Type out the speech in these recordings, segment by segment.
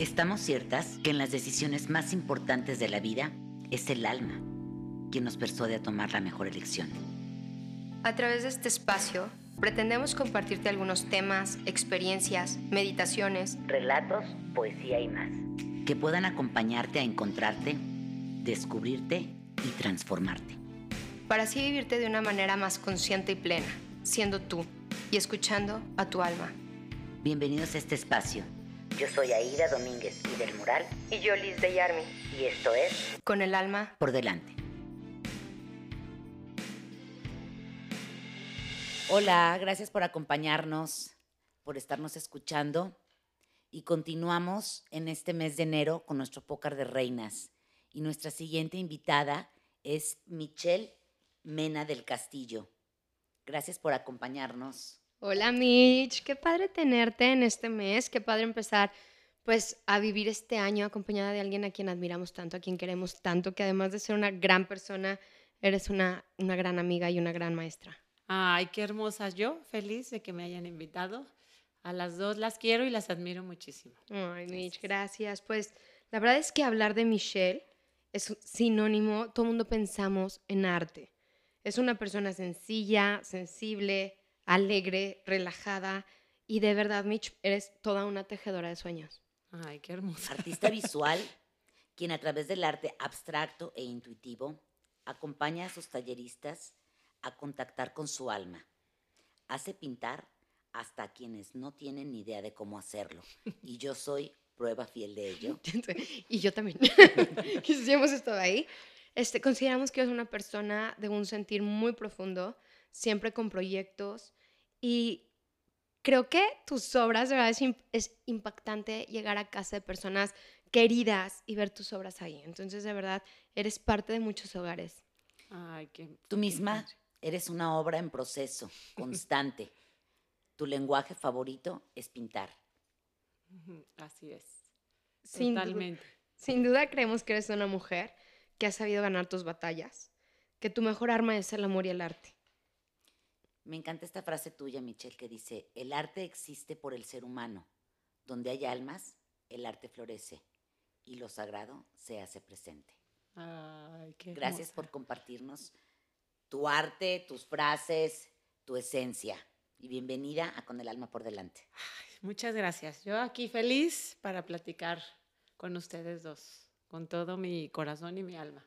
Estamos ciertas que en las decisiones más importantes de la vida es el alma quien nos persuade a tomar la mejor elección. A través de este espacio, pretendemos compartirte algunos temas, experiencias, meditaciones, relatos, poesía y más, que puedan acompañarte a encontrarte, descubrirte y transformarte. Para así vivirte de una manera más consciente y plena, siendo tú y escuchando a tu alma. Bienvenidos a este espacio. Yo soy Aida Domínguez y del Mural. Y yo Liz de Yarmi. Y esto es Con el alma por delante. Hola, gracias por acompañarnos, por estarnos escuchando. Y continuamos en este mes de enero con nuestro pócar de reinas. Y nuestra siguiente invitada es Michelle Mena del Castillo. Gracias por acompañarnos. Hola Mitch, qué padre tenerte en este mes, qué padre empezar pues a vivir este año acompañada de alguien a quien admiramos tanto, a quien queremos tanto, que además de ser una gran persona, eres una, una gran amiga y una gran maestra. Ay, qué hermosas. Yo feliz de que me hayan invitado. A las dos las quiero y las admiro muchísimo. Ay, Mitch, gracias. Pues la verdad es que hablar de Michelle es sinónimo, todo el mundo pensamos en arte. Es una persona sencilla, sensible, alegre, relajada y de verdad, Mitch, eres toda una tejedora de sueños. Ay, qué hermosa. Artista visual, quien a través del arte abstracto e intuitivo acompaña a sus talleristas a contactar con su alma. Hace pintar hasta a quienes no tienen ni idea de cómo hacerlo. Y yo soy prueba fiel de ello. y yo también. que sí hemos estado ahí. Este, consideramos que es una persona de un sentir muy profundo, siempre con proyectos. Y creo que tus obras, de verdad, es, es impactante llegar a casa de personas queridas y ver tus obras ahí. Entonces, de verdad, eres parte de muchos hogares. Ay, qué, Tú misma Eres una obra en proceso, constante. tu lenguaje favorito es pintar. Así es. Sin Totalmente. Duda, sin duda creemos que eres una mujer que ha sabido ganar tus batallas, que tu mejor arma es el amor y el arte. Me encanta esta frase tuya, Michelle, que dice, el arte existe por el ser humano. Donde hay almas, el arte florece y lo sagrado se hace presente. Ay, qué Gracias por compartirnos tu arte, tus frases, tu esencia. Y bienvenida a Con el Alma por Delante. muchas gracias. Yo aquí feliz para platicar con ustedes dos, con todo mi corazón y mi alma.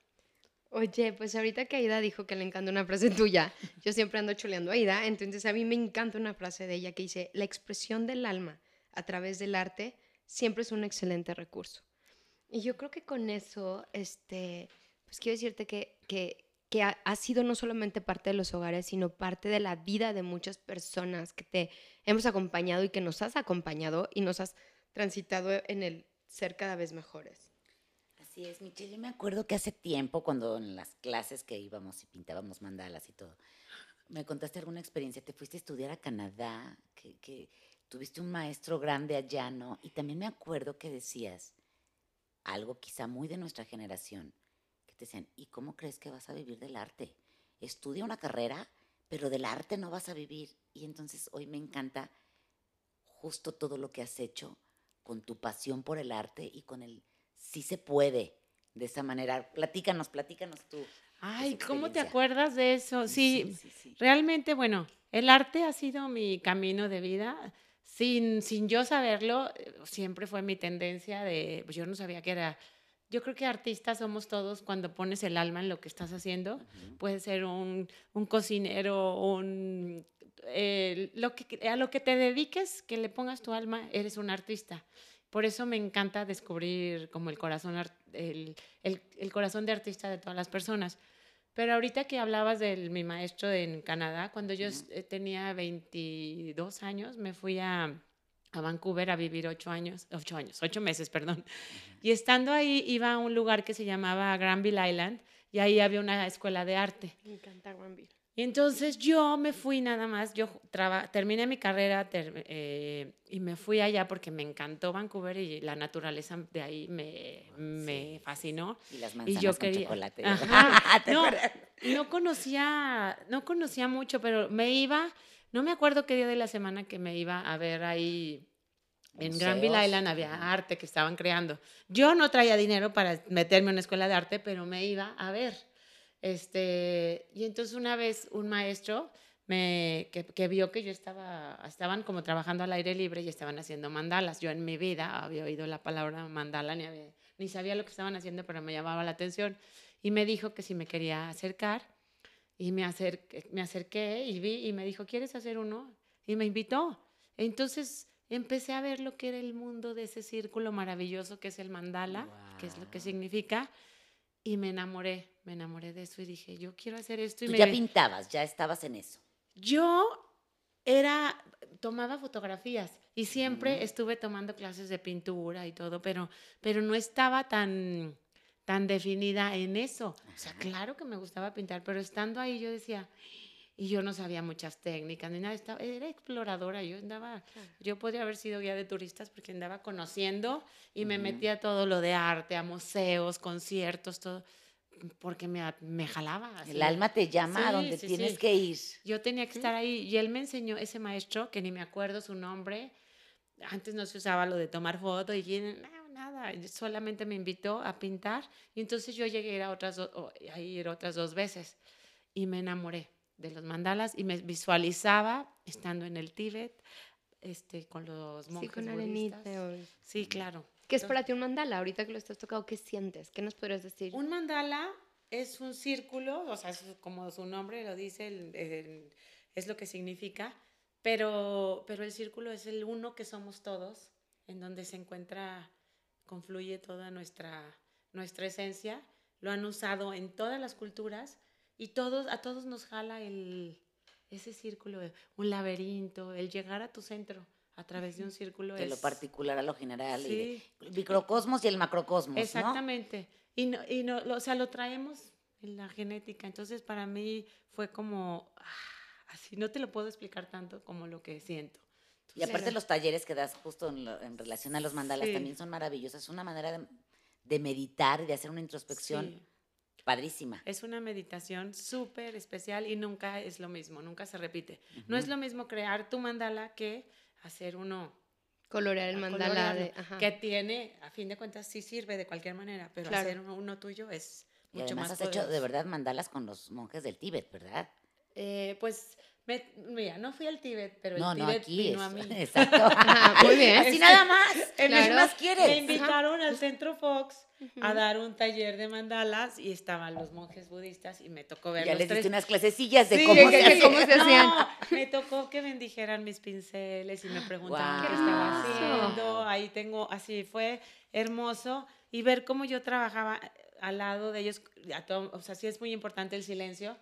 Oye, pues ahorita que Aida dijo que le encanta una frase tuya, yo siempre ando chuleando a Aida, entonces a mí me encanta una frase de ella que dice, la expresión del alma a través del arte siempre es un excelente recurso. Y yo creo que con eso, este, pues quiero decirte que, que, que ha, sido no solamente parte de los hogares, sino parte de la vida de muchas personas que te hemos acompañado y que nos has acompañado y nos has transitado en el ser cada vez mejores. Así es, Michelle. Yo me acuerdo que hace tiempo, cuando en las clases que íbamos y pintábamos mandalas y todo, me contaste alguna experiencia. Te fuiste a estudiar a Canadá, que, que tuviste un maestro grande allá, ¿no? Y también me acuerdo que decías algo quizá muy de nuestra generación decían, ¿y cómo crees que vas a vivir del arte? Estudia una carrera, pero del arte no vas a vivir. Y entonces hoy me encanta justo todo lo que has hecho con tu pasión por el arte y con el sí se puede de esa manera. Platícanos, platícanos tú. Ay, ¿cómo te acuerdas de eso? Sí, realmente, bueno, el arte ha sido mi camino de vida. Sin, sin yo saberlo, eh, siempre fue mi tendencia de, pues yo no sabía que era yo creo que artistas somos todos cuando pones el alma en lo que estás haciendo. Puede ser un, un cocinero, un, lo que, a lo que te dediques, que le pongas tu alma, eres un artista. Por eso me encanta descubrir como el corazón, el, el, el corazón de artista de todas las personas. Pero ahorita que hablabas de mi maestro en Canadá, cuando yo tenía 22 años, me fui a, a Vancouver a vivir ocho años, ocho años, ocho meses, perdón. Y estando ahí iba a un lugar que se llamaba Granville Island y ahí había una escuela de arte. Me encanta Granville. Y entonces yo me fui nada más, yo terminé mi carrera eh, y me fui allá porque me encantó Vancouver y la naturaleza de ahí me, me fascinó. Y las manzanas y yo quería, con chocolate. no, no, conocía, no conocía mucho, pero me iba no me acuerdo qué día de la semana que me iba a ver ahí En Granville Island había arte que estaban creando. Yo no traía dinero para meterme en una escuela de arte, pero me iba a ver. Este, y entonces una vez un maestro me, que, vio que yo estaba, estaban como trabajando al aire libre y estaban haciendo mandalas. Yo en mi vida había oído la palabra mandala, ni, ni sabía lo que estaban haciendo, pero me llamaba la atención. Y me dijo que si me quería acercar. Y me acerqué, me acerqué y vi y me dijo, ¿quieres hacer uno? Y me invitó. Entonces empecé a ver lo que era el mundo de ese círculo maravilloso que es el mandala, que es lo que significa, y me enamoré, me enamoré de eso y dije, yo quiero hacer esto. Y ya pintabas, ya estabas en eso. Yo era, tomaba fotografías y siempre estuve tomando clases de pintura y todo, pero, pero no estaba tan, tan definida en eso. O sea, claro que me gustaba pintar, pero estando ahí yo decía, y yo no sabía muchas técnicas ni nada, estaba, era exploradora, yo andaba, yo podría haber sido guía de turistas porque andaba conociendo y me metía todo lo de arte, a museos, conciertos, todo, porque me, me jalaba. El alma te llama a donde tienes que ir. Yo tenía que estar ahí y él me enseñó, ese maestro, que ni me acuerdo su nombre, antes no se usaba lo de tomar fotos y no, nada, solamente me invitó a pintar y entonces yo llegué a a otras, a ir otras dos veces y me enamoré de los mandalas y me visualizaba estando en el Tíbet, este, con los monjes sí, con budistas. Sí, claro. ¿Qué es para ti un mandala? Ahorita que lo estás tocando, ¿qué sientes? ¿Qué nos podrías decir? Un mandala es un círculo, o sea, como su nombre lo dice, es lo que significa, pero, pero el círculo es el uno que somos todos, en donde se encuentra, confluye toda nuestra, nuestra esencia. Lo han usado en todas las culturas y todos, a todos nos jala el, ese círculo, un laberinto, el llegar a tu centro a través de un círculo. De lo particular a lo general, el microcosmos y el macrocosmos. Exactamente. Y, no, y no, o sea, lo traemos en la genética. Entonces, para mí fue como, ah, así no te lo puedo explicar tanto como lo que siento. y aparte los talleres que das justo en, relación a los mandalas también son maravillosos. Es una manera de, meditar y de hacer una introspección Padrísima. Es una meditación súper especial y nunca es lo mismo, nunca se repite. No es lo mismo crear tu mandala que hacer uno. Colorear el mandala. De, Que tiene, a fin de cuentas, sí sirve de cualquier manera, pero hacer uno, tuyo es mucho más. has hecho de verdad mandalas con los monjes del Tíbet, ¿verdad? Eh, pues mira, no fui al Tíbet, pero el Tíbet vino a mí. Exacto. muy bien. Así nada más. Claro. más quieres? Me invitaron al Centro Fox a dar un taller de mandalas y estaban los monjes budistas y me tocó ver ya les diste unas clasecillas de cómo, se, cómo se hacían. me tocó que bendijeran mis pinceles y me preguntaban qué estaba haciendo. Ahí tengo, así fue hermoso y ver cómo yo trabajaba al lado de ellos. O sea, sí es muy importante el silencio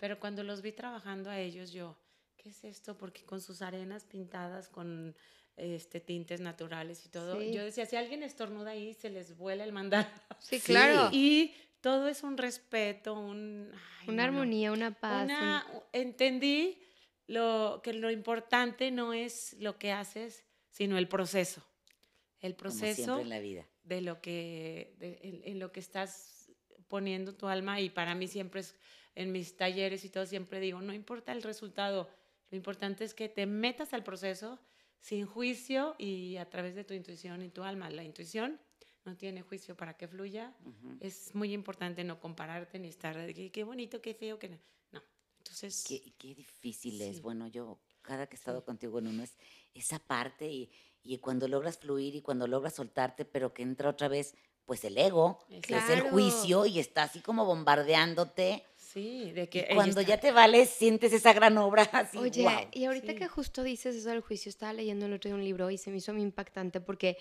pero cuando los vi trabajando a ellos, yo, ¿qué es esto? Porque con sus arenas pintadas, con este, tintes naturales y todo, yo decía, si alguien estornuda ahí, se les vuela el mandado. Sí, claro. Y todo es un respeto, un, una armonía, una paz. Entendí lo, que lo importante no es lo que haces, sino el proceso. El proceso en la vida. de lo que, en, lo que estás poniendo tu alma y para mí siempre es en mis talleres y todo, siempre digo, no importa el resultado, lo importante es que te metas al proceso sin juicio y a través de tu intuición y tu alma. La intuición no tiene juicio para que fluya. Es muy importante no compararte ni estar, qué, qué bonito, qué feo, que no. no. Entonces... Qué, qué difícil es. Bueno, yo cada que he estado contigo en uno es esa parte y, y, cuando logras fluir y cuando logras soltarte, pero que entra otra vez, pues el ego, que es el juicio y está así como bombardeándote Sí, de que... Cuando ya te vales, sientes esa gran obra así, Oye, y ahorita que justo dices eso del juicio, estaba leyendo el otro día un libro y se me hizo muy impactante porque,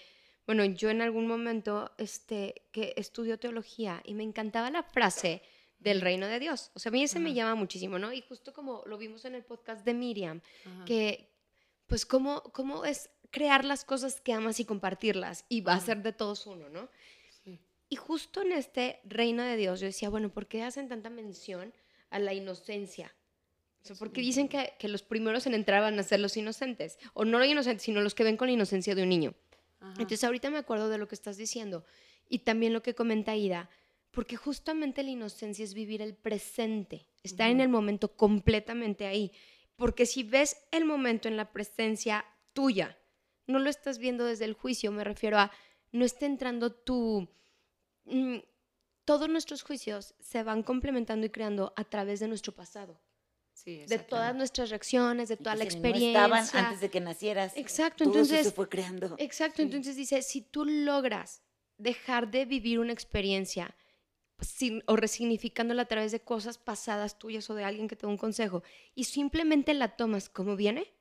bueno, yo en algún momento este, que estudió teología y me encantaba la frase del reino de Dios. O sea, a mí ese me llama muchísimo, ¿no? Y justo como lo vimos en el podcast de Miriam, que pues cómo, cómo es crear las cosas que amas y compartirlas y va a ser de todos uno, ¿no? Y justo en este reino de Dios yo decía, bueno, ¿por qué hacen tanta mención a la inocencia? O sea, porque dicen que, que, los primeros en entrar van a ser los inocentes. O no los inocentes, sino los que ven con la inocencia de un niño. Entonces ahorita me acuerdo de lo que estás diciendo. Y también lo que comenta Ida. Porque justamente la inocencia es vivir el presente. Estar en el momento completamente ahí. Porque si ves el momento en la presencia tuya, no lo estás viendo desde el juicio, me refiero a no está entrando tu... Mm, todos nuestros juicios se van complementando y creando a través de nuestro pasado. Sí, de todas nuestras reacciones, de toda la experiencia. No estaban antes de que nacieras. Exacto, Todo entonces. Eso se fue creando. Exacto, entonces dice: si tú logras dejar de vivir una experiencia sin, o resignificándola a través de cosas pasadas tuyas o de alguien que te da un consejo y simplemente la tomas como viene,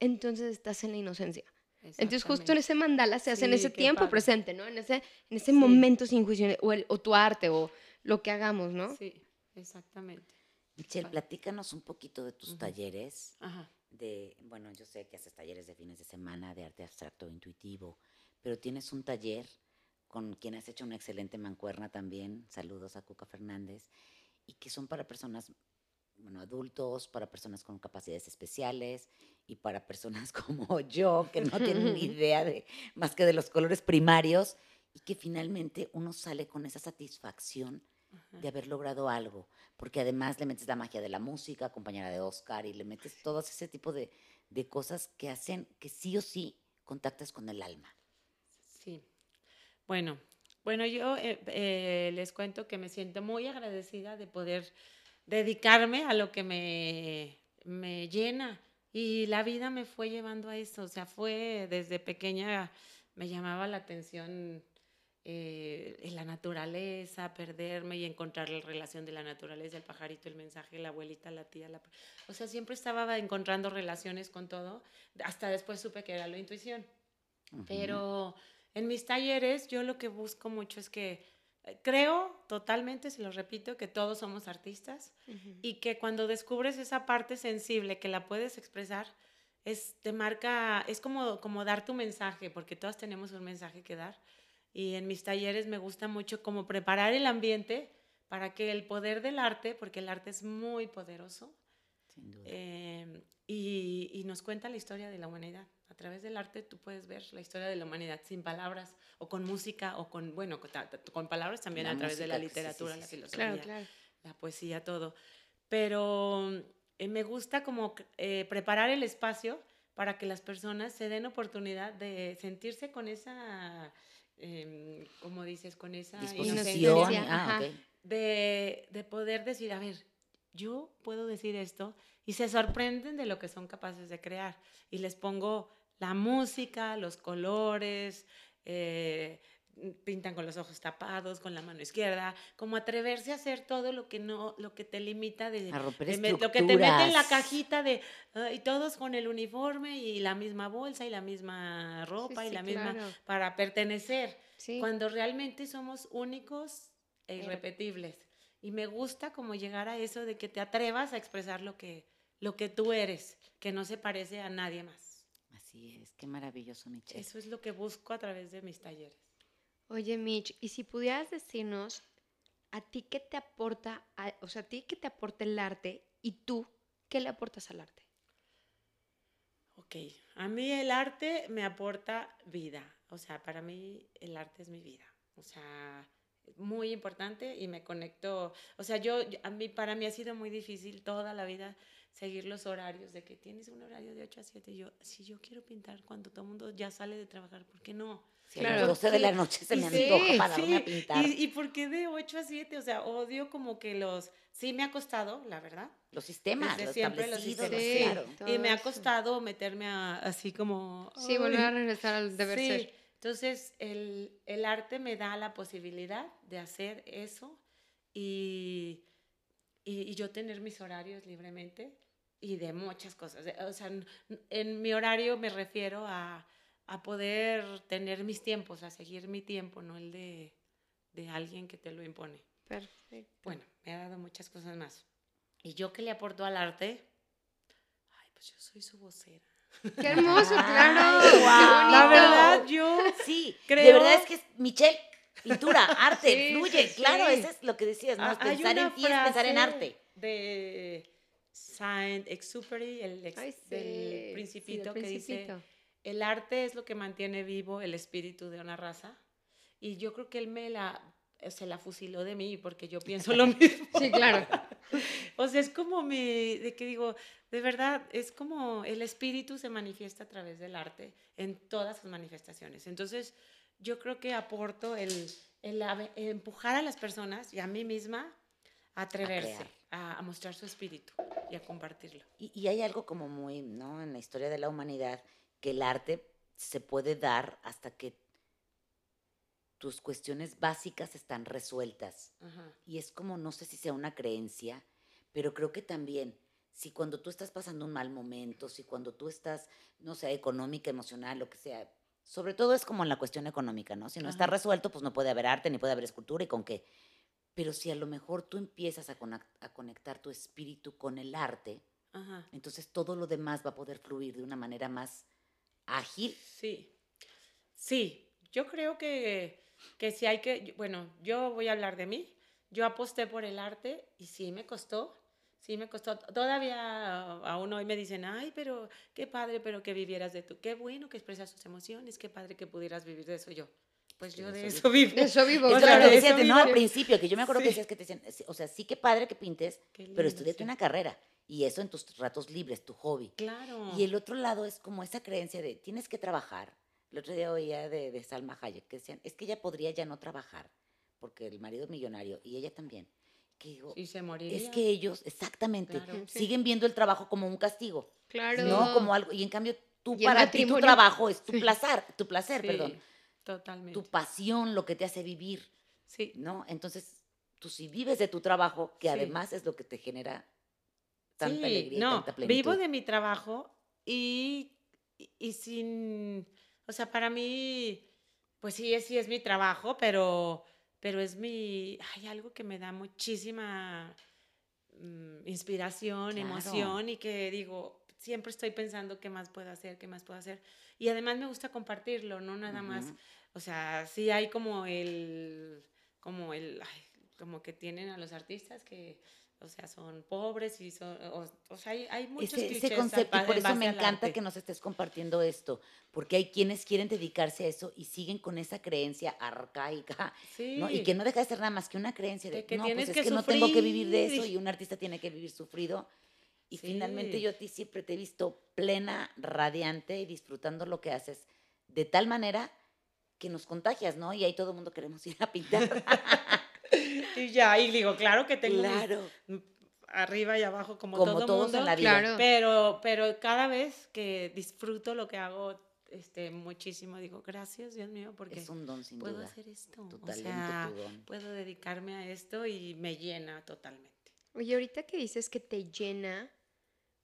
entonces estás en la inocencia. Entonces justo en ese mandala se hace en ese tiempo presente, ¿no? En ese, en ese momento sin juicio, o, el, o tu arte, o lo que hagamos, ¿no? Sí, exactamente. Michelle, platícanos un poquito de tus talleres. De, bueno, yo sé que haces talleres de fines de semana de arte abstracto intuitivo, pero tienes un taller con quien has hecho una excelente mancuerna también. Saludos a Cuca Fernández. Y que son para personas, bueno, adultos, para personas con capacidades especiales y para personas como yo, que no tienen ni idea de más que de los colores primarios y que finalmente uno sale con esa satisfacción de haber logrado algo, porque además le metes la magia de la música, compañera de Oscar, y le metes todo ese tipo de, de cosas que hacen que sí o sí contactas con el alma. Sí. Bueno, bueno, yo eh, eh, les cuento que me siento muy agradecida de poder dedicarme a lo que me, me llena. Y la vida me fue llevando a eso. O sea, fue desde pequeña, me llamaba la atención eh, en la naturaleza, perderme y encontrar la relación de la naturaleza, el pajarito, el mensaje, la abuelita, la tía. La... O sea, siempre estaba encontrando relaciones con todo. Hasta después supe que era la intuición. Pero en mis talleres yo lo que busco mucho es que creo totalmente, se lo repito, que todos somos artistas y que cuando descubres esa parte sensible que la puedes expresar, es, te marca, es como, como dar tu mensaje, porque todas tenemos un mensaje que dar. Y en mis talleres me gusta mucho como preparar el ambiente para que el poder del arte, porque el arte es muy poderoso, em, y, nos cuenta la historia de la humanidad. A través del arte tú puedes ver la historia de la humanidad sin palabras, o con música, o con, bueno, con, palabras también a través de la literatura, la filosofía, la poesía, todo. Pero eh, me gusta como eh, preparar el espacio para que las personas se den oportunidad de sentirse con esa eh, como dices, con esa inocencia de, de poder decir, a ver, yo puedo decir esto y se sorprenden de lo que son capaces de crear. Y les pongo la música, los colores, eh, pintan con los ojos tapados, con la mano izquierda, como atreverse a hacer todo lo que no, lo que te limita de, a romper lo que te mete en la cajita de y todos con el uniforme y la misma bolsa y la misma ropa y la misma para pertenecer, cuando realmente somos únicos e irrepetibles. Y me gusta como llegar a eso de que te atrevas a expresar lo que lo que tú eres, que no se parece a nadie más. Así es, qué maravilloso, Michelle. Eso es lo que busco a través de mis talleres. Oye, Mitch, y si pudieras decirnos a ti qué te aporta, o sea, a ti qué te aporta el arte y tú qué le aportas al arte. Ok, a mí el arte me aporta vida, o sea, para mí el arte es mi vida, o sea, muy importante y me conecto, o sea, yo, a mí, para mí ha sido muy difícil toda la vida seguir los horarios, de que tienes un horario de 8 a 7, yo, si yo quiero pintar cuando todo el mundo ya sale de trabajar, ¿por qué no? claro, a las 12 de la noche se me antoja para sí. a pintar. ¿Y, ¿Y por qué de 8 a 7? O sea, odio como que los... Sí me ha costado, la verdad. Los sistemas, los siempre los sistemas, claro. Y me ha costado meterme a, así como... Sí, volver a regresar al deber sí. ser. Entonces, el, el, arte me da la posibilidad de hacer eso y, y, y yo tener mis horarios libremente y de muchas cosas. O sea, en mi horario me refiero a a poder tener mis tiempos, a seguir mi tiempo, no el de, de alguien que te lo impone. Perfecto. Bueno, me ha dado muchas cosas más. ¿Y yo qué le aporto al arte? Ay, pues yo soy su vocera. Qué hermoso, claro. Wow. La verdad, yo sí, creo. De verdad es que es Michelle, pintura, arte, fluye. claro, eso es lo que decías, ¿no? Ah, pensar en ti es pensar en arte. De Saint-Exupéry, el ex, del principito que dice el arte es lo que mantiene vivo el espíritu de una raza y yo creo que él me la se la fusiló de mí porque yo pienso lo mismo. Sí, claro. o sea, es como mi, de que digo, de verdad, es como el espíritu se manifiesta a través del arte en todas sus manifestaciones. Entonces, yo creo que aporto el, el, empujar a las personas y a mí misma a atreverse, a, mostrar su espíritu y a compartirlo. Y, y, hay algo como muy, ¿no? En la historia de la humanidad, que el arte se puede dar hasta que tus cuestiones básicas están resueltas. Y es como, no sé si sea una creencia, pero creo que también, si cuando tú estás pasando un mal momento, si cuando tú estás, no sé, económica, emocional, lo que sea, sobre todo es como en la cuestión económica, ¿no? Si no está resuelto, pues no puede haber arte, ni puede haber escultura y con qué. Pero si a lo mejor tú empiezas a, conectar tu espíritu con el arte, entonces todo lo demás va a poder fluir de una manera más ágil. Sí, sí, yo creo que que si hay que, bueno, yo voy a hablar de mí, yo aposté por el arte y sí me costó, sí me costó. Todavía aún hoy me dicen, ay, pero qué padre, pero que vivieras de tú, qué bueno que expresas tus emociones, qué padre que pudieras vivir de eso yo. Pues yo de eso vivo. De eso vivo. Eso claro, decías, ¿no? Al principio, que yo me acuerdo que decías que te decían, o sea, sí que padre que pintes, pero estudiate una carrera. Y eso en tus ratos libres, tu hobby. Claro. Y el otro lado es como esa creencia de tienes que trabajar, el otro día oía de, de Salma Hayek que decían, es que ella podría ya no trabajar, porque el marido es millonario y ella también. Que digo, y se moriría. Es que ellos, exactamente, siguen viendo el trabajo como un castigo. Claro. No como algo. Y en cambio, tú para ti tu trabajo es tu placer, tu placer, perdón. Totalmente. Tu pasión, lo que te hace vivir. Sí. ¿No? Entonces, tú si vives de tu trabajo, que además es lo que te genera tanta alegría no, tanta plenitud. Vivo de mi trabajo y, y sin o sea, para mí, pues sí, sí es mi trabajo, pero, pero es mi, hay algo que me da muchísima mm, inspiración, emoción y que digo, siempre estoy pensando qué más puedo hacer, qué más puedo hacer. Y además me gusta compartirlo, no nada más, o sea, sí hay como el, como el, como que tienen a los artistas que o sea, son pobres y son, o, sea, hay, hay muchos ese, ese concepto, y por eso me encanta que nos estés compartiendo esto, porque hay quienes quieren dedicarse a eso y siguen con esa creencia arcaica, ¿no? Y que no deja de ser nada más que una creencia de, que no, pues es que, no tengo que vivir de eso y un artista tiene que vivir sufrido. Y finalmente yo a ti siempre te he visto plena, radiante y disfrutando lo que haces de tal manera que nos contagias, ¿no? Y ahí todo el mundo queremos ir a pintar. y ya, y digo, claro que tengo arriba y abajo como, todo todos mundo, en la vida. Pero, pero cada vez que disfruto lo que hago este, muchísimo, digo, gracias Dios mío, porque es un don sin puedo duda. hacer esto. o sea, puedo dedicarme a esto y me llena totalmente. Oye, ahorita que dices que te llena,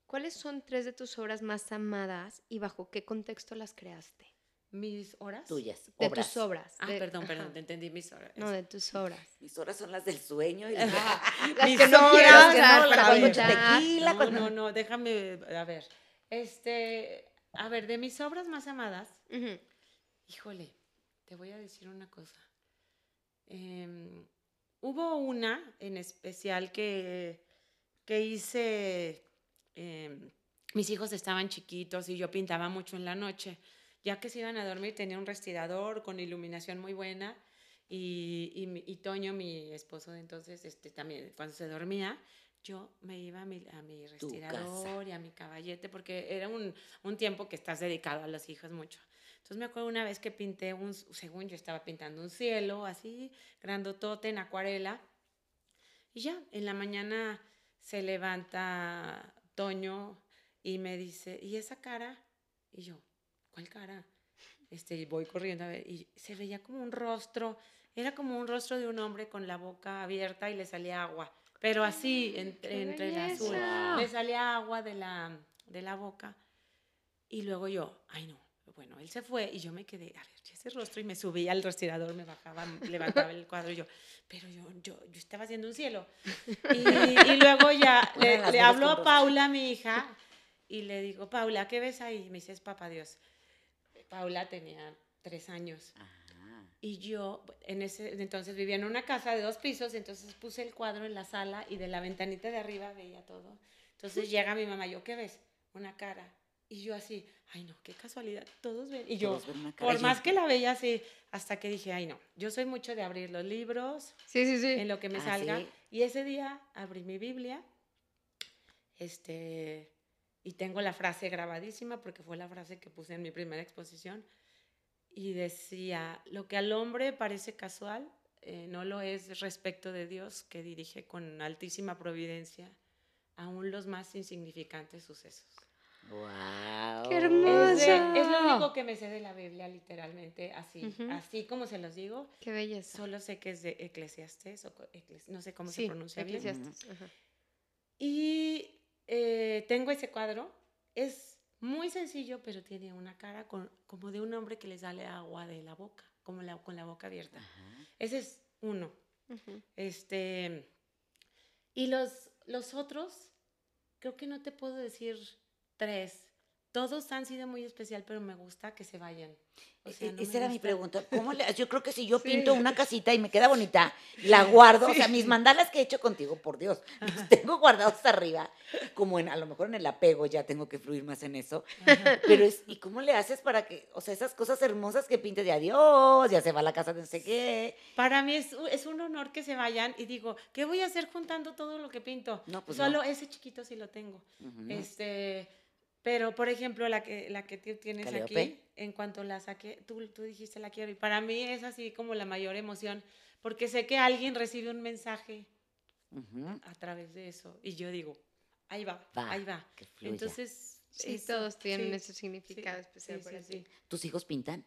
¿cuáles son tres de tus obras más amadas y bajo qué contexto las creaste? Mis horas. Tuyas. De tus obras. Ah, perdón, perdón, te entendí mis horas. No, de tus obras. Mis horas son las del sueño y las, mis que no horas, tequila. No, no, no, déjame, a ver. Este, a ver, de mis obras más amadas, híjole, te voy a decir una cosa. Em, hubo una en especial que, que hice, em, mis hijos estaban chiquitos y yo pintaba mucho en la noche ya que se iban a dormir, tenía un respirador con iluminación muy buena y, y, Toño, mi esposo de entonces, este, también cuando se dormía, yo me iba a mi, a mi respirador y a mi caballete porque era un, un, tiempo que estás dedicado a los hijos mucho. Entonces me acuerdo una vez que pinté un, según yo estaba pintando un cielo así, grandotote en acuarela. Y ya, en la mañana se levanta Toño y me dice, ¿y esa cara? Y yo, ¿cuál cara? Este, voy corriendo a ver y se veía como un rostro, era como un rostro de un hombre con la boca abierta y le salía agua, pero así, entre, entre el azul, le salía agua de la, de la boca. Y luego yo, ay no, bueno, él se fue y yo me quedé, a ver, ese rostro y me subí al respirador, me bajaba, levantaba el cuadro y yo, pero yo, yo, yo estaba haciendo un cielo. Y, y luego ya le, le hablo a Paula, mi hija, y le digo, Paula, ¿qué ves ahí? me dice, es papá Dios. Paula tenía tres años. Y yo en ese entonces vivía en una casa de dos pisos, entonces puse el cuadro en la sala y de la ventanita de arriba veía todo. Entonces llega mi mamá, ¿yo qué ves? Una cara. Y yo así, ay no, qué casualidad, todos ven. Y yo, por más que la veía así, hasta que dije, ay no, yo soy mucho de abrir los libros, sí, sí, sí. en lo que me ah, salga. Y ese día abrí mi Biblia, este, y tengo la frase grabadísima porque fue la frase que puse en mi primera exposición. Y decía, lo que al hombre parece casual, eh, no lo es respecto de Dios que dirige con altísima providencia aún los más insignificantes sucesos. ¡Wow! ¡Qué hermoso! Es, lo único que me sé de la Biblia, literalmente, así, así como se los digo. ¡Qué belleza! Solo sé que es de Eclesiastes, o no sé cómo se pronuncia Eclesiastes. bien. Y eh, tengo ese cuadro, es muy sencillo, pero tiene una cara como de un hombre que le sale agua de la boca, como la, con la boca abierta. Ese es uno. Este, y los, los otros, creo que no te puedo decir tres. Todos han sido muy especial, pero me gusta que se vayan. E, e, esa era mi pregunta. ¿Cómo le, yo creo que si yo pinto una casita y me queda bonita, la guardo. O sea, mis mandalas que he hecho contigo, por Dios, los tengo guardados arriba. Como en, a lo mejor en el apego ya tengo que fluir más en eso. Pero es, ¿y cómo le haces para que, o sea, esas cosas hermosas que pintes de adiós, ya se va a la casa de no sé qué? Para mí es, es un honor que se vayan y digo, ¿qué voy a hacer juntando todo lo que pinto? No, pues Solo ese chiquito sí lo tengo. Este pero, por ejemplo, la que, la que tú tienes aquí, en cuanto la saqué, tú, tú dijiste la quiero. Y para mí es así como la mayor emoción, porque sé que alguien recibe un mensaje a través de eso. Y yo digo, ahí va, ahí va. Entonces, sí, todos tienen ese significado especial para ti. ¿Tus hijos pintan?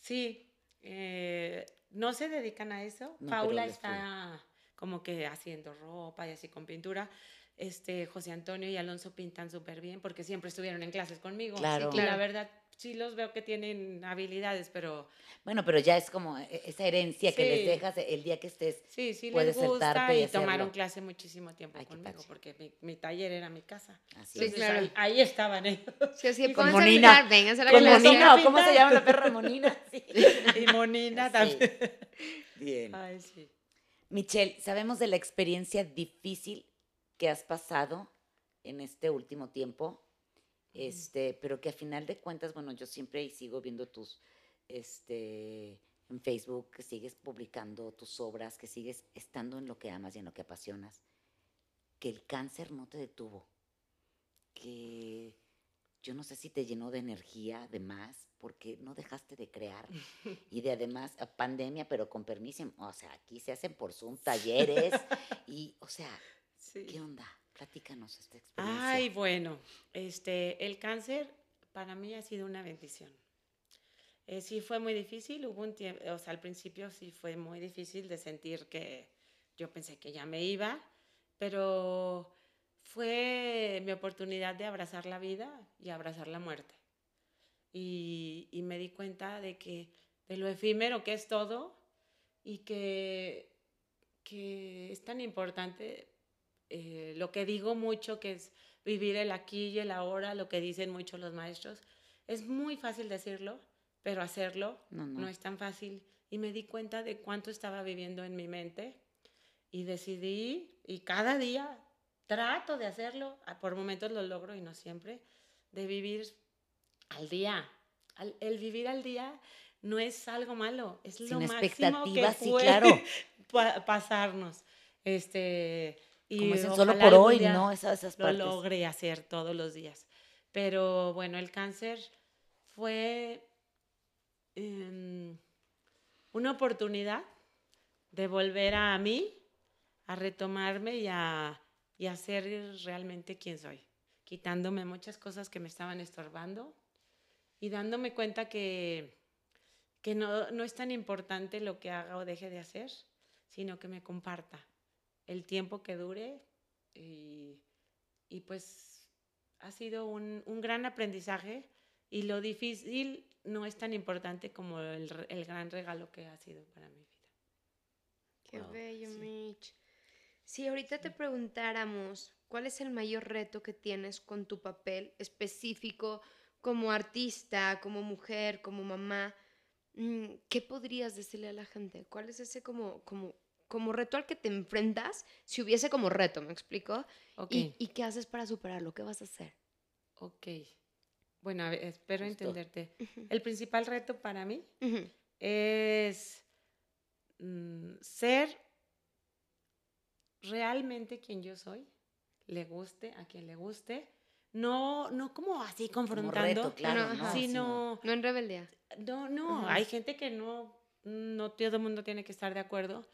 Sí, eh, no se dedican a eso. Paula está como que haciendo ropa y así con pintura este, José Antonio y Alonso pintan súper bien porque siempre estuvieron en clases conmigo. Claro. Y la verdad, sí los veo que tienen habilidades, pero... Bueno, pero ya es como e, esa herencia que les dejas el día que estés. Sí, sí, les gusta y, tomaron clase muchísimo tiempo conmigo porque mi, taller era mi casa. Así sí, claro. Ahí, estaban ellos. Sí, así, con Monina. Vengan a la con Monina, ¿o cómo se llama la perra Monina? Sí. y Monina también. Bien. Ay, sí. Michelle, sabemos de la experiencia difícil que has pasado en este último tiempo, este, pero que a final de cuentas, bueno, yo siempre sigo viendo tus, este, en Facebook, que sigues publicando tus obras, que sigues estando en lo que amas y en lo que apasionas, que el cáncer no te detuvo, que yo no sé si te llenó de energía, de más, porque no dejaste de crear y de además pandemia, pero con permiso, o sea, aquí se hacen por Zoom talleres y, o sea, ¿Qué onda? Platícanos esta experiencia. Ay, bueno, este, el cáncer para mí ha sido una bendición. Eh, sí fue muy difícil, hubo un tiempo, o sea, al principio sí fue muy difícil de sentir que yo pensé que ya me iba, pero fue mi oportunidad de abrazar la vida y abrazar la muerte. Y, y me di cuenta de que de lo efímero que es todo y que, que es tan importante eh, lo que digo mucho, que es vivir el aquí y el ahora, lo que dicen mucho los maestros. Es muy fácil decirlo, pero hacerlo no, es tan fácil. Y me di cuenta de cuánto estaba viviendo en mi mente y decidí, y cada día trato de hacerlo, por momentos lo logro y no siempre, de vivir al día. el vivir al día no es algo malo, es lo máximo que puede claro. pasarnos. Este, y solo por hoy, ¿no? Esas, esas lo logré hacer todos los días. Pero bueno, el cáncer fue em, una oportunidad de volver a mí, a retomarme y a, y a ser realmente quien soy, quitándome muchas cosas que me estaban estorbando y dándome cuenta que, que no, no es tan importante lo que haga o deje de hacer, sino que me comparta el tiempo que dure y, y pues ha sido un, un, gran aprendizaje y lo difícil no es tan importante como el, el gran regalo que ha sido para mi vida. Qué bello, Mitch. Si ahorita te preguntáramos cuál es el mayor reto que tienes con tu papel específico como artista, como mujer, como mamá, mm, ¿qué podrías decirle a la gente? ¿Cuál es ese como, como como reto al que te enfrentas si hubiese como reto, ¿me explico? ¿Y, qué haces para superarlo? ¿Qué vas a hacer? Ok. bueno, espero entenderte. El principal reto para mí es mm, ser realmente quien yo soy, le guste a quien le guste, no, no como así confrontando, claro, no, sino, no en rebeldía. No, no, hay gente que no, no todo el mundo tiene que estar de acuerdo,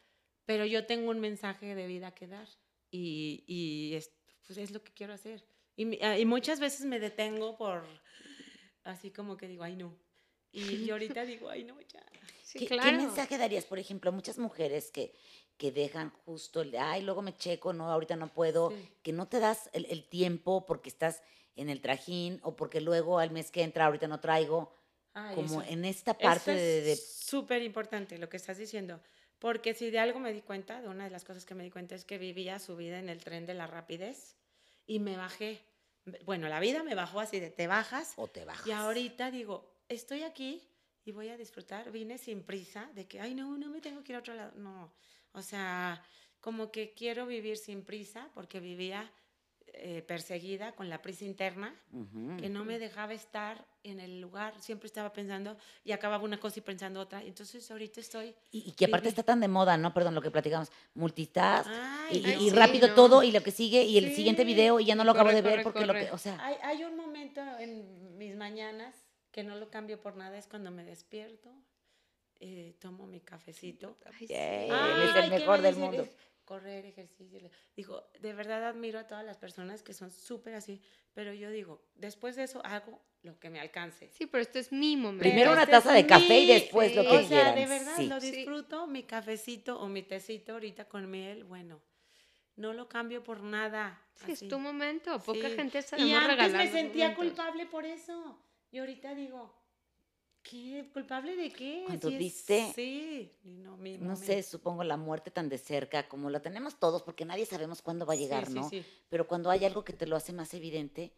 pero yo tengo un mensaje de vida que dar y, y es, pues es lo que quiero hacer. Y, ah, y, muchas veces me detengo por, así como que digo, ay no. Y, ahorita digo, ay no, ya. ¿Qué, ¿Qué, mensaje darías, por ejemplo, a muchas mujeres que, que dejan justo el de, ay, luego me checo, no, ahorita no puedo, que no te das el, el, tiempo porque estás en el trajín o porque luego al mes que entra ahorita no traigo, como en esta parte de... Súper importante lo que estás diciendo, porque si de algo me di cuenta, de una de las cosas que me di cuenta es que vivía su vida en el tren de la rapidez y me bajé. Bueno, la vida me bajó así de te bajas. O te bajas. Y ahorita digo, estoy aquí y voy a disfrutar. Vine sin prisa de que, ay, no, no me tengo que ir a otro lado. No, o sea, como que quiero vivir sin prisa porque vivía eh, perseguida con la prisa interna, que no me dejaba estar en el lugar, siempre estaba pensando y acababa una cosa y pensando otra. Entonces ahorita estoy... Y, que aparte está tan de moda, ¿no? Perdón, lo que platicamos, multitask y, rápido todo y lo que sigue y el siguiente video y ya no lo acabo de ver porque lo que, o sea... Hay, hay un momento en mis mañanas que no lo cambio por nada, es cuando me despierto, eh, tomo mi cafecito. es el mejor del mundo. Correr, ejercicio. Digo, de verdad admiro a todas las personas que son súper así, pero yo digo, después de eso hago lo que me alcance. Sí, pero esto es mi momento. Primero una este taza de café y después lo que O sea, de verdad lo disfruto, mi cafecito o mi tecito ahorita con miel, bueno, no lo cambio por nada. Sí, es tu momento. Poca gente se Y antes me sentía culpable por eso. Y ahorita digo, ¿Qué? ¿Culpable de qué? Cuando viste, sí, no, no sé, supongo la muerte tan de cerca, como la tenemos todos, porque nadie sabemos cuándo va a llegar, ¿no? Sí, Pero cuando hay algo que te lo hace más evidente,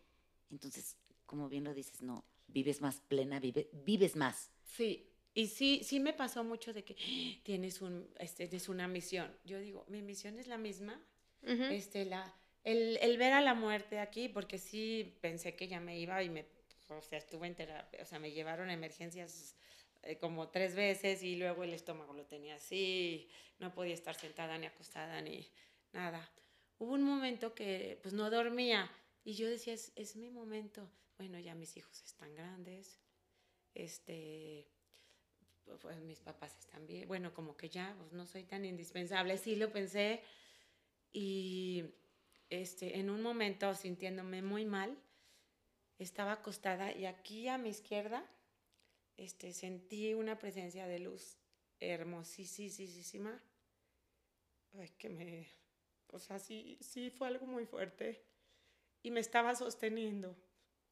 entonces, como bien lo dices, no, vives más plena, vive, vives más. Sí, y sí, sí me pasó mucho de que tienes, un, este, una misión. Yo digo, mi misión es la misma. este, la, el, el ver a la muerte aquí, porque sí pensé que ya me iba y me o sea, estuve en terapia, o sea, me llevaron a emergencias eh, como tres veces y luego el estómago lo tenía así, no podía estar sentada ni acostada ni nada. Hubo un momento que pues no dormía y yo decía, es, es mi momento. Bueno, ya mis hijos están grandes, este, pues mis papás están bien, bueno, como que ya pues, no soy tan indispensable, sí lo pensé y este, en un momento sintiéndome muy mal, estaba acostada y aquí a mi izquierda este, sentí una presencia de luz hermosísima. Ay, que me... O sea, sí, sí fue algo muy fuerte. Y me estaba sosteniendo.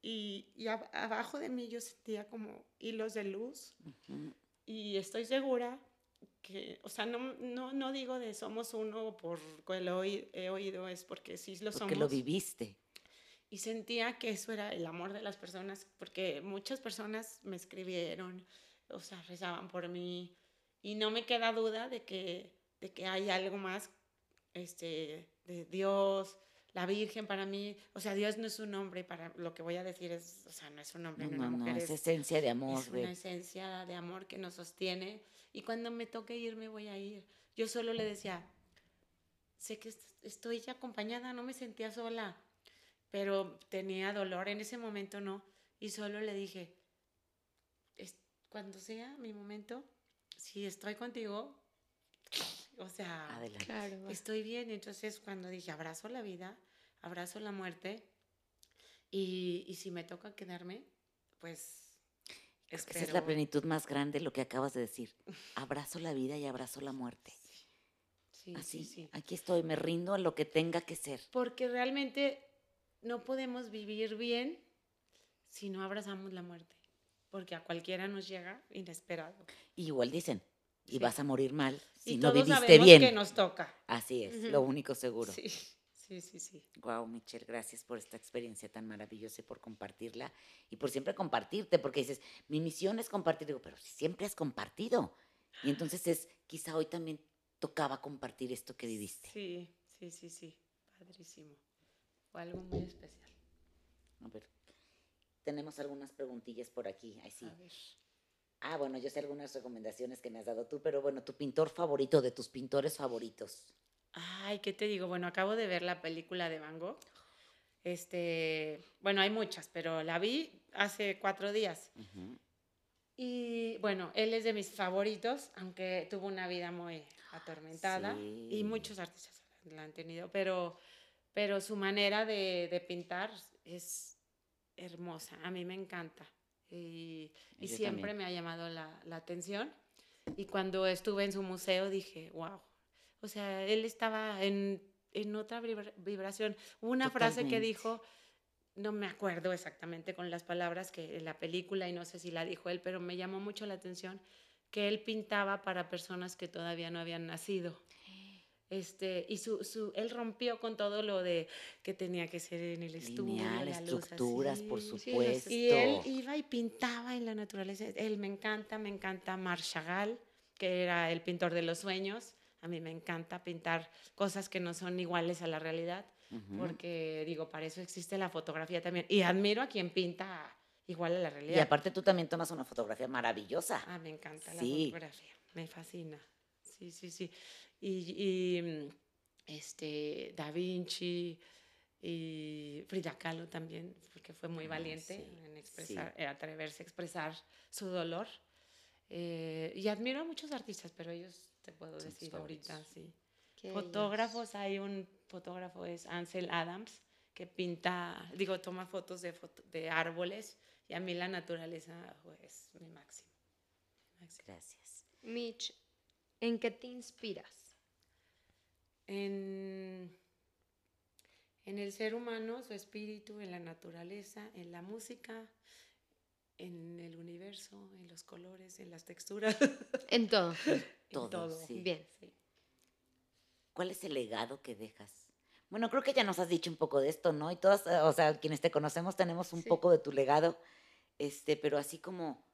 Y, y abajo de mí yo sentía como hilos de luz. Y estoy segura que, o sea, no, no, no digo de somos uno por lo he oído, es porque sí lo somos. Porque lo viviste y sentía que eso era el amor de las personas, porque muchas personas me escribieron, o sea, rezaban por mí, y no me queda duda de que, de que hay algo más este, de Dios, la Virgen para mí, o sea, Dios no es un nombre, para lo que voy a decir es, o sea, no es un nombre, no, una mujer, es, esencia de amor. Es una esencia de amor que nos sostiene, y cuando me toque ir, me voy a ir. Yo solo le decía, sé que estoy ya acompañada, no me sentía sola, pero tenía dolor, en ese momento no, y solo le dije, cuando sea mi momento, si estoy contigo, o sea, estoy bien, entonces cuando dije, abrazo la vida, abrazo la muerte, y, y si me toca quedarme, pues... Esa es la plenitud más grande, lo que acabas de decir. Abrazo la vida y abrazo la muerte. Sí, Así, sí, aquí estoy, me rindo a lo que tenga que ser. Porque realmente no podemos vivir bien si no abrazamos la muerte, porque a cualquiera nos llega inesperado. igual dicen, y vas a morir mal si no viviste bien. que nos toca. Así es, lo único seguro. Sí. Sí, sí, sí. Wow, Michelle, gracias por esta experiencia tan maravillosa y por compartirla y por siempre compartirte, porque dices, mi misión es compartir, digo, pero siempre has compartido. Y entonces es, quizá hoy también tocaba compartir esto que viviste. Sí, sí, sí, sí, padrísimo algo muy especial. A ver, tenemos algunas preguntillas por aquí. Sí. Ah, bueno, yo sé algunas recomendaciones que me has dado tú, pero bueno, tu pintor favorito, de tus pintores favoritos. Ay, ¿qué te digo? Bueno, acabo de ver la película de Van Gogh. Este, bueno, hay muchas, pero la vi hace cuatro días. Y bueno, él es de mis favoritos, aunque tuvo una vida muy atormentada y muchos artistas la han tenido, pero, pero su manera de, de pintar es hermosa, a mí me encanta y, y siempre me ha llamado la, la, atención. Y cuando estuve en su museo dije, wow, o sea, él estaba en, en otra vibración. Una frase que dijo, no me acuerdo exactamente con las palabras que en la película y no sé si la dijo él, pero me llamó mucho la atención que él pintaba para personas que todavía no habían nacido. Este, y su, su, él rompió con todo lo de que tenía que ser en el estudio. las estructuras, por supuesto. y él iba y pintaba en la naturaleza. Él me encanta, me encanta Marchagall, que era el pintor de los sueños. A mí me encanta pintar cosas que no son iguales a la realidad, porque digo, para eso existe la fotografía también. Y admiro a quien pinta igual a la realidad. Y aparte tú también tomas una fotografía maravillosa. Ah, me encanta la fotografía, me fascina. Sí, sí, sí y, mm, este, Da Vinci y Frida Kahlo también, porque fue muy ah, valiente en expresar, eh, atreverse a expresar su dolor. Eh, y admiro a muchos artistas, pero ellos te puedo decir ahorita, sí. Fotógrafos, hay un fotógrafo, es Ansel Adams, que pinta, digo, toma fotos de, de árboles y a mí la naturaleza es mi máximo. Gracias. Mitch, ¿en qué te inspiras? En, en el ser humano, su espíritu, en la naturaleza, en la música, en el universo, en los colores, en las texturas. En todo. todo, todo. Bien. ¿Cuál es el legado que dejas? Bueno, creo que ya nos has dicho un poco de esto, ¿no? Y todas, o sea, quienes te conocemos tenemos un poco de tu legado, este, pero así como,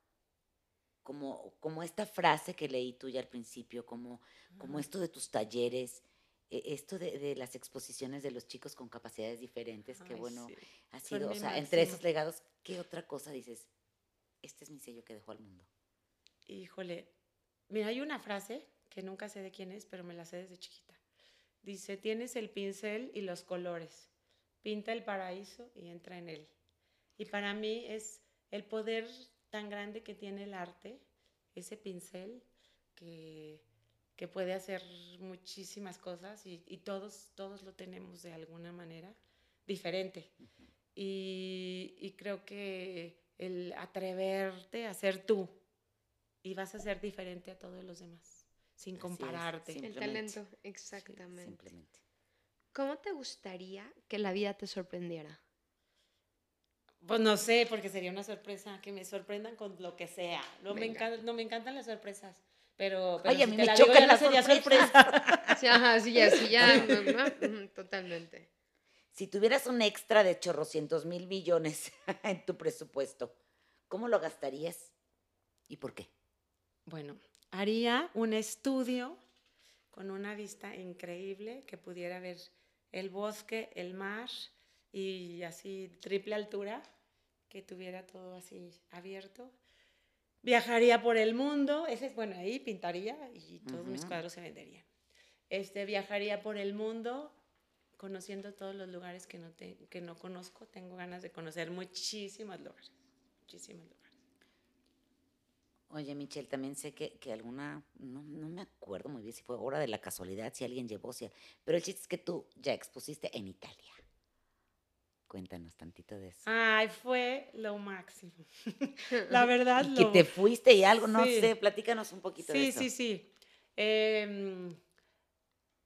como, como esta frase que leí tuya al principio, como, como esto de tus talleres, esto de, las exposiciones de los chicos con capacidades diferentes, que bueno, ha sido, o sea, entre esos legados, ¿qué otra cosa dices? Este es mi sello que dejó al mundo. Híjole, mira, hay una frase que nunca sé de quién es, pero me la sé desde chiquita. Dice, tienes el pincel y los colores, pinta el paraíso y entra en él. Y para mí es el poder tan grande que tiene el arte, ese pincel que que puede hacer muchísimas cosas y, todos, todos lo tenemos de alguna manera diferente. y, creo que el atreverte a ser tú y vas a ser diferente a todos los demás, sin compararte. el talento, exactamente. simplemente. ¿Cómo te gustaría que la vida te sorprendiera? Pues no sé, porque sería una sorpresa, que me sorprendan con lo que sea. No, me, no me encantan las sorpresas. Pero, pero Oye, a mí me chocan las sorpresa. sí, ajá, sí, ya, sí, ya, totalmente. Si tuvieras un extra de chorrocientos mil millones en tu presupuesto, ¿cómo lo gastarías y por qué? Bueno, haría un estudio con una vista increíble que pudiera ver el bosque, el mar y así triple altura, que tuviera todo así abierto Viajaría por el mundo, ese es bueno, ahí pintaría y todos mis cuadros se venderían. Este, viajaría por el mundo conociendo todos los lugares que no, que no conozco. Tengo ganas de conocer muchísimos lugares, muchísimos lugares. Oye, Michelle, también sé que, que alguna, no, no, me acuerdo muy bien si fue hora de la casualidad, si alguien llevó, si, pero el chiste es que tú ya expusiste en Italia. Cuéntanos tantito de eso. Ay, fue lo máximo. la verdad. que te fuiste y algo, no sé, platícanos un poquito de eso. Sí, sí, sí. Em,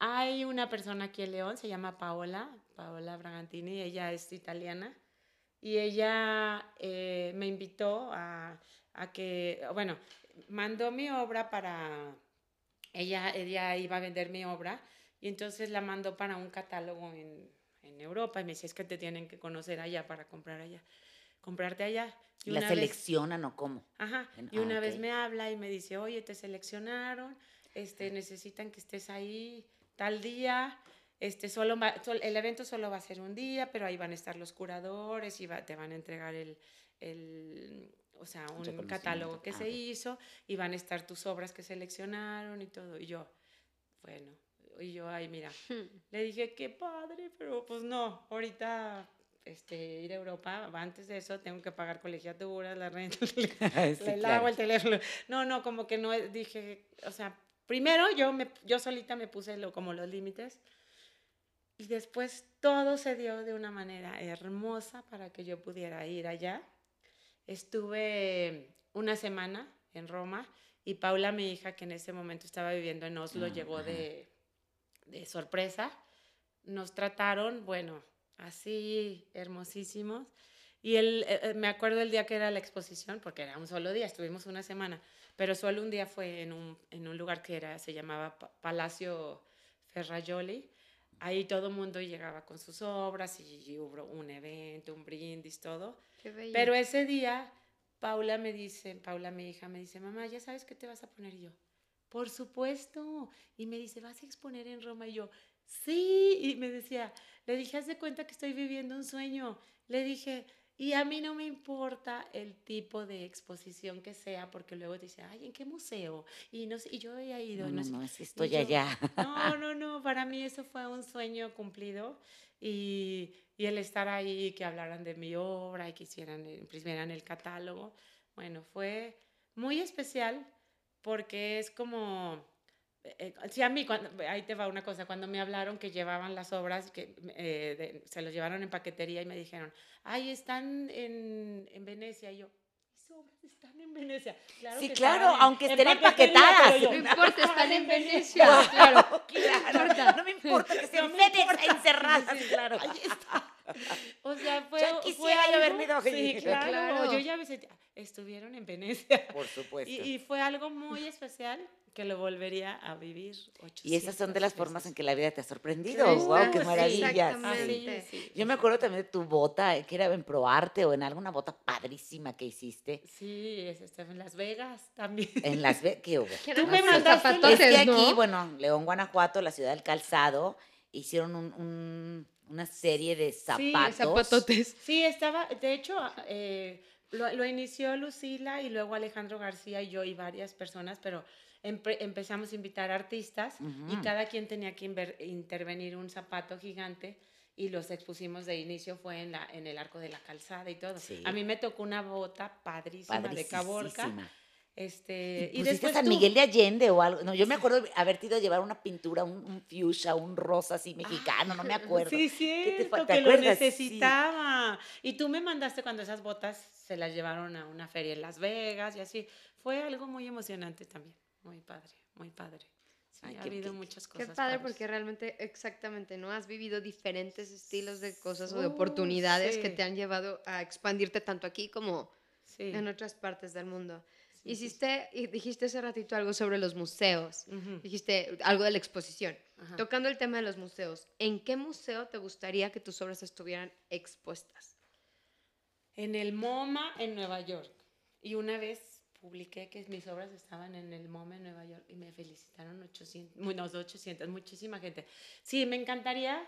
hay una persona aquí en León, se llama Paola, Paola Bragantini, ella es italiana, y ella eh, me invitó a, a, que, bueno, mandó mi obra para, ella, ella iba a vender mi obra, y entonces la mandó para un catálogo en en Europa y me dice, es que te tienen que conocer allá para comprar allá, comprarte allá. Y ¿La seleccionan o cómo? Ajá, y una ah, vez me habla y me dice, oye, te seleccionaron, este, necesitan que estés ahí tal día, este, solo el evento solo va a ser un día, pero ahí van a estar los curadores y te van a entregar el, el o sea, un catálogo que se ah, hizo y van a estar tus obras que seleccionaron y todo. Y yo, bueno, y yo, ay, mira, le dije, qué padre, pero pues no, ahorita este, ir a Europa, antes de eso tengo que pagar colegiaturas, la renta, el agua, el teléfono. No, no, como que no dije, o sea, primero yo, me, yo solita me puse lo, como los límites y después todo se dio de una manera hermosa para que yo pudiera ir allá. Estuve una semana en Roma y Paula, mi hija, que en ese momento estaba viviendo en Oslo, ah, llegó de, sorpresa. Nos trataron, bueno, así hermosísimos. Y él, eh, eh, me acuerdo el día que era la exposición, porque era un solo día, estuvimos una semana, pero solo un día fue en un, en un lugar que era, se llamaba Palacio Ferrajoli. Ahí todo el mundo llegaba con sus obras y hubo un evento, un brindis, todo. Pero ese día, Paula me dice, Paula, mi hija, me dice, mamá, ¿ya sabes qué te vas a poner yo? Por supuesto. Y me dice, ¿vas a exponer en Roma? Y yo, sí. Y me decía, le dije, haz de cuenta que estoy viviendo un sueño. Le dije, y a mí no me importa el tipo de exposición que sea, porque luego dice, ay, ¿en qué museo? Y, no sé, y yo he ido. No, no, no, estoy allá. No, no, no, para mí eso fue un sueño cumplido. Y y el estar ahí, que hablaran de mi obra y que hicieran, imprimieran el catálogo, bueno, fue muy especial porque es como, eh, sí, a mí, cuando, ahí te va una cosa, cuando me hablaron que llevaban las obras, que eh, se los llevaron en paquetería y me dijeron, ay, están en, en Venecia, y yo, obras están en Venecia. Claro sí, claro, aunque estén empaquetadas. no importa, están en Venecia. claro, claro. No me importa que estén no encerradas. claro. Ahí está. O sea, fue. Ya quisiera fue yo haber ido Sí, claro. claro. Yo ya me estuvieron en Venecia. Por supuesto. Y, y, fue algo muy especial que lo volvería a vivir. Y esas son de las formas en que la vida te ha sorprendido. ¡Wow! ¡Qué maravilla! Yo me acuerdo también de tu bota, que era en ProArte o en alguna bota padrísima que hiciste. Sí, es, en Las Vegas también. En Las Vegas, ¿qué hubo? Tú me mandaste Es que aquí, bueno, León, Guanajuato, la ciudad del calzado, hicieron un, una serie de zapatos. Sí, zapatotes. Sí, estaba, de hecho, eh, lo, lo, inició Lucila y luego Alejandro García y yo y varias personas, pero empezamos a invitar artistas y cada quien tenía que intervenir un zapato gigante y los expusimos de inicio fue en, la, en el arco de la calzada y todo. A mí me tocó una bota padrísima de Caborca. Este, y, después San Miguel de Allende o algo. No, yo me acuerdo de haberte ido a llevar una pintura, un, un fuchsia, un rosa así mexicano, no me acuerdo. Sí, sí, que lo necesitaba. Y tú me mandaste cuando esas botas se las llevaron a una feria en Las Vegas y así. Fue algo muy emocionante también. Muy padre, muy padre. ha habido muchas cosas. Qué padre porque realmente, exactamente, ¿no? Has vivido diferentes estilos de cosas o de oportunidades que te han llevado a expandirte tanto aquí como en otras partes del mundo. Hiciste, dijiste hace ratito algo sobre los museos, dijiste algo de la exposición. Tocando el tema de los museos, ¿en qué museo te gustaría que tus obras estuvieran expuestas? En el MoMA en Nueva York. Y una vez publiqué que mis obras estaban en el MoMA en Nueva York y me felicitaron 800, unos 800, muchísima gente. Sí, me encantaría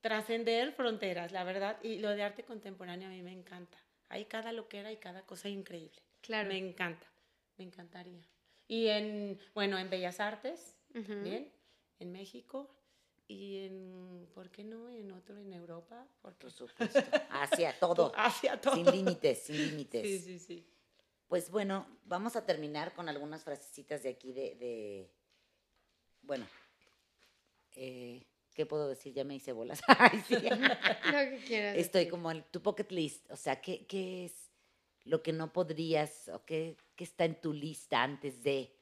trascender fronteras, la verdad, y lo de arte contemporáneo a mí me encanta. Hay cada loquera y cada cosa increíble. Claro. Me encanta, me encantaría. Y en, bueno, en Bellas Artes, bien, en México, y en, ¿por qué no? En otro, en Europa. Por supuesto. Hacia todo. Hacia todo. Sin límites, sin límites. Sí, sí, sí. Pues bueno, vamos a terminar con algunas frasecitas de aquí de, bueno, eh, ¿qué puedo decir? Ya me hice bolas. Estoy como en tu pocket list, o sea, ¿qué, ¿qué, es lo que no podrías o qué, qué está en tu lista antes de?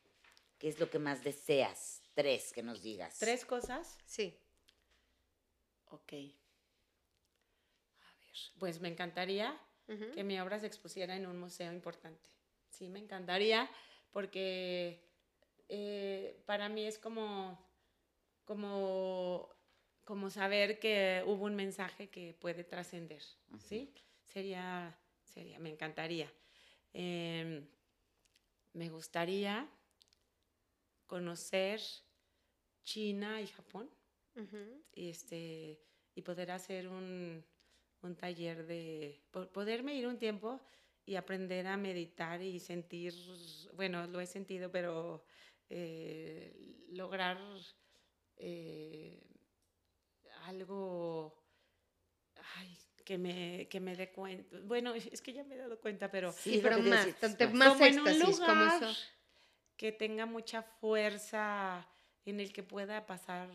¿Qué es lo que más deseas? Tres, que nos digas. ¿Tres cosas? Sí. Ok. A ver, pues me encantaría que mi obra se expusiera en un museo importante sí, me encantaría, porque eh, para mí es como, como, como saber que hubo un mensaje que puede trascender, ¿sí? Sería, sería, me encantaría. Em, me gustaría conocer China y Japón y, este, y poder hacer un, un taller de, poderme ir un tiempo y aprender a meditar y sentir, bueno, lo he sentido, pero eh, lograr eh, algo ay, que me, que me dé cuenta. Bueno, es que ya me he dado cuenta, pero... Sí, pero más, más como en un lugar que tenga mucha fuerza, en el que pueda pasar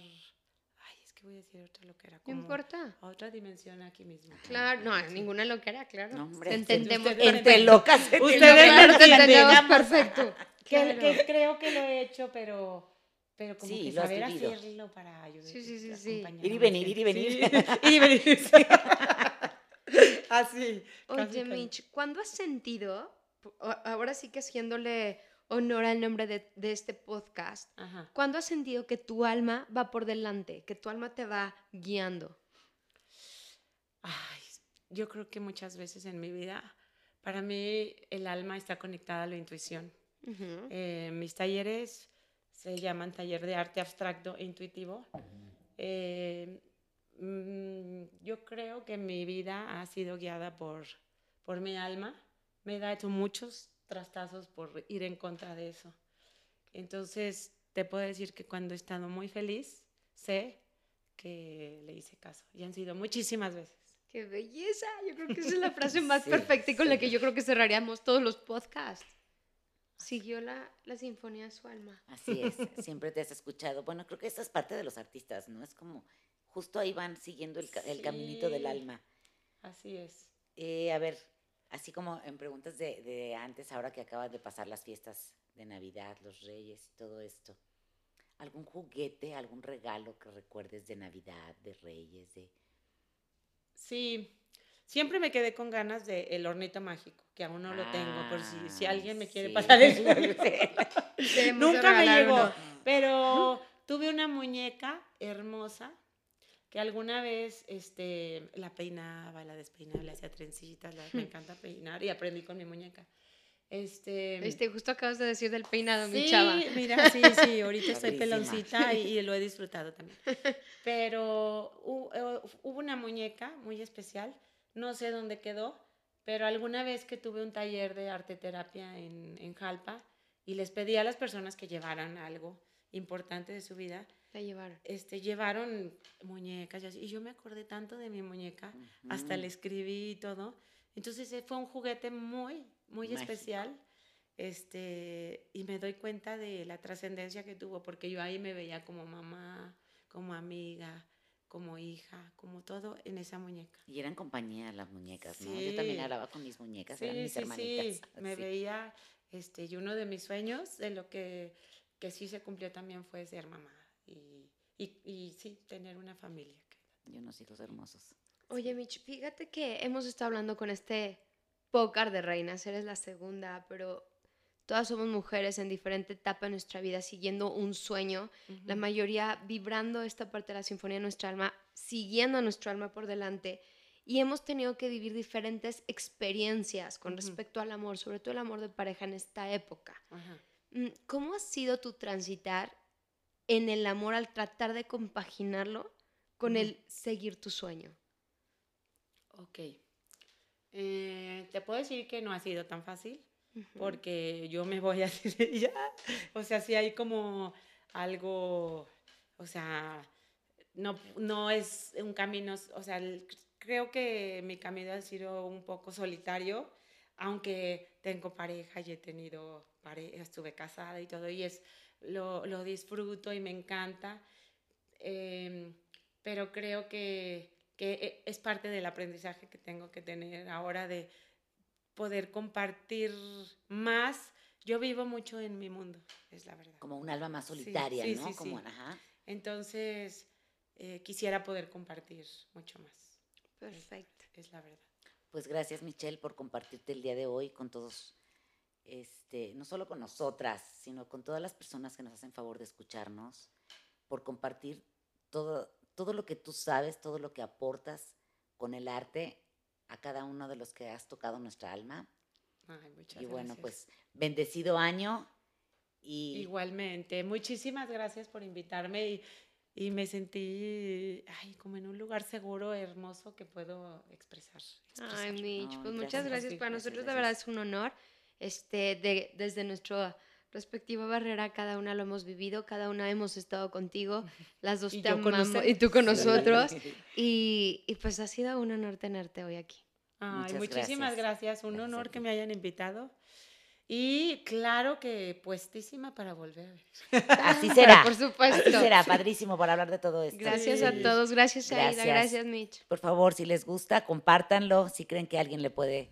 voy a decir otra loquera. Como no importa. A otra dimensión aquí mismo. Claro, no, ninguna loquera, claro. No, hombre, entendemos. Entre locas. Ustedes lo entendemos perfecto. Que, creo que lo he hecho, pero, pero como que saber hacerlo para ayudar. Sí, sí, sí. sí. Ir y venir, ir y venir. ir y venir, sí. Así. Oye, Mitch, ¿cuándo has sentido, ahora sí que haciéndole honor al nombre de, este podcast, ¿cuándo has sentido que tu alma va por delante, que tu alma te va guiando? Ay, yo creo que muchas veces en mi vida, para mí el alma está conectada a la intuición. Eh, mis talleres se llaman taller de arte abstracto e intuitivo. Eh, yo creo que mi vida ha sido guiada por, por mi alma. Me ha hecho muchos trastazos por ir en contra de eso. Entonces, te puedo decir que cuando he estado muy feliz, sé que le hice caso. Y han sido muchísimas veces. ¡Qué belleza! Yo creo que esa es la frase más perfecta y con la que yo creo que cerraríamos todos los podcasts. Siguió la, la sinfonía de su alma. Así es, siempre te has escuchado. Bueno, creo que esa es parte de los artistas, ¿no? Es como, justo ahí van siguiendo el, el caminito del alma. Así es. Eh, a ver, así como en preguntas de, antes, ahora que acaban de pasar las fiestas de Navidad, los Reyes y todo esto, ¿algún juguete, algún regalo que recuerdes de Navidad, de Reyes, de... Sí, siempre me quedé con ganas de el hornito mágico, que aún no lo tengo, por si, si ah, alguien me quiere pasar eso. Nunca me llegó, pero tuve una muñeca hermosa que alguna vez este, la peinaba, la despeinaba, le hacía trencitas, me hmm. encanta peinar y aprendí con mi muñeca. Este, este, justo acabas de decir del peinado, mi chava. mira, sí, sí, ahorita estoy peloncita y, lo he disfrutado también. Pero eh, hubo una muñeca muy especial, no sé dónde quedó, pero alguna vez que tuve un taller de arte terapia en, en Jalpa y les pedí a las personas que llevaran algo importante de su vida, llevaron? Este, llevaron muñecas y, yo me acordé tanto de mi muñeca, hasta le escribí y todo. Entonces eh, fue un juguete muy, muy especial. Este, y me doy cuenta de la trascendencia que tuvo, porque yo ahí me veía como mamá, como amiga, como hija, como todo en esa muñeca. Y eran compañía las muñecas, ¿no? Yo también hablaba con mis muñecas, eran mis hermanitas. Sí, me veía, este, y uno de mis sueños, de lo que, que sí se cumplió también fue ser mamá y, y, y sí, tener una familia. Y unos hijos hermosos. Oye, Mitch, fíjate que hemos estado hablando con este pócar de reinas, eres la segunda, pero todas somos mujeres en diferente etapa de nuestra vida, siguiendo un sueño, la mayoría vibrando esta parte de la sinfonía de nuestra alma, siguiendo a nuestro alma por delante. Y hemos tenido que vivir diferentes experiencias con respecto al amor, sobre todo el amor de pareja en esta época. Mm, ¿Cómo ha sido tu transitar en el amor al tratar de compaginarlo con el seguir tu sueño? Ok. Eh, te puedo decir que no ha sido tan fácil porque yo me voy a decir ya. O sea, sí hay como algo, o sea, no, no es un camino, o sea, creo que mi camino ha sido un poco solitario, aunque tengo pareja y he tenido pareja, estuve casada y todo, y es lo, lo disfruto y me encanta, em, pero creo que, que e, es parte del aprendizaje que tengo que tener ahora de poder compartir más. Yo vivo mucho en mi mundo, es la verdad. Como un alma más solitaria, sí, ¿no? Como, ajá. Entonces, eh, quisiera poder compartir mucho más. Perfecto. Es, es la verdad. Pues gracias, Michelle, por compartirte el día de hoy con todos este, no solo con nosotras, sino con todas las personas que nos hacen favor de escucharnos, por compartir todo, todo lo que tú sabes, todo lo que aportas con el arte a cada uno de los que has tocado nuestra alma. y bueno, pues bendecido año. Y... Igualmente, muchísimas gracias por invitarme y y me sentí ay, como en un lugar seguro, hermoso que puedo expresar. Ay, Mitch, pues muchas gracias. Para nosotros, de verdad, es un honor. Este, de, desde nuestra respectiva barrera, cada una lo hemos vivido, cada una hemos estado contigo, las dos te amamos y tú con nosotros. y, y, pues ha sido un honor tenerte hoy aquí. Ay, muchísimas gracias. Un honor que me hayan invitado. Y claro que puestísima para volver. Así será. por supuesto. Así será, padrísimo por hablar de todo esto. Gracias a todos, gracias, gracias. Aida, gracias Mitch. Por favor, si les gusta, compártanlo, si creen que alguien le puede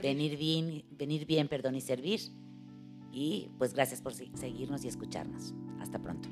venir bien, venir bien, perdón, y servir. Y pues gracias por seguirnos y escucharnos. Hasta pronto.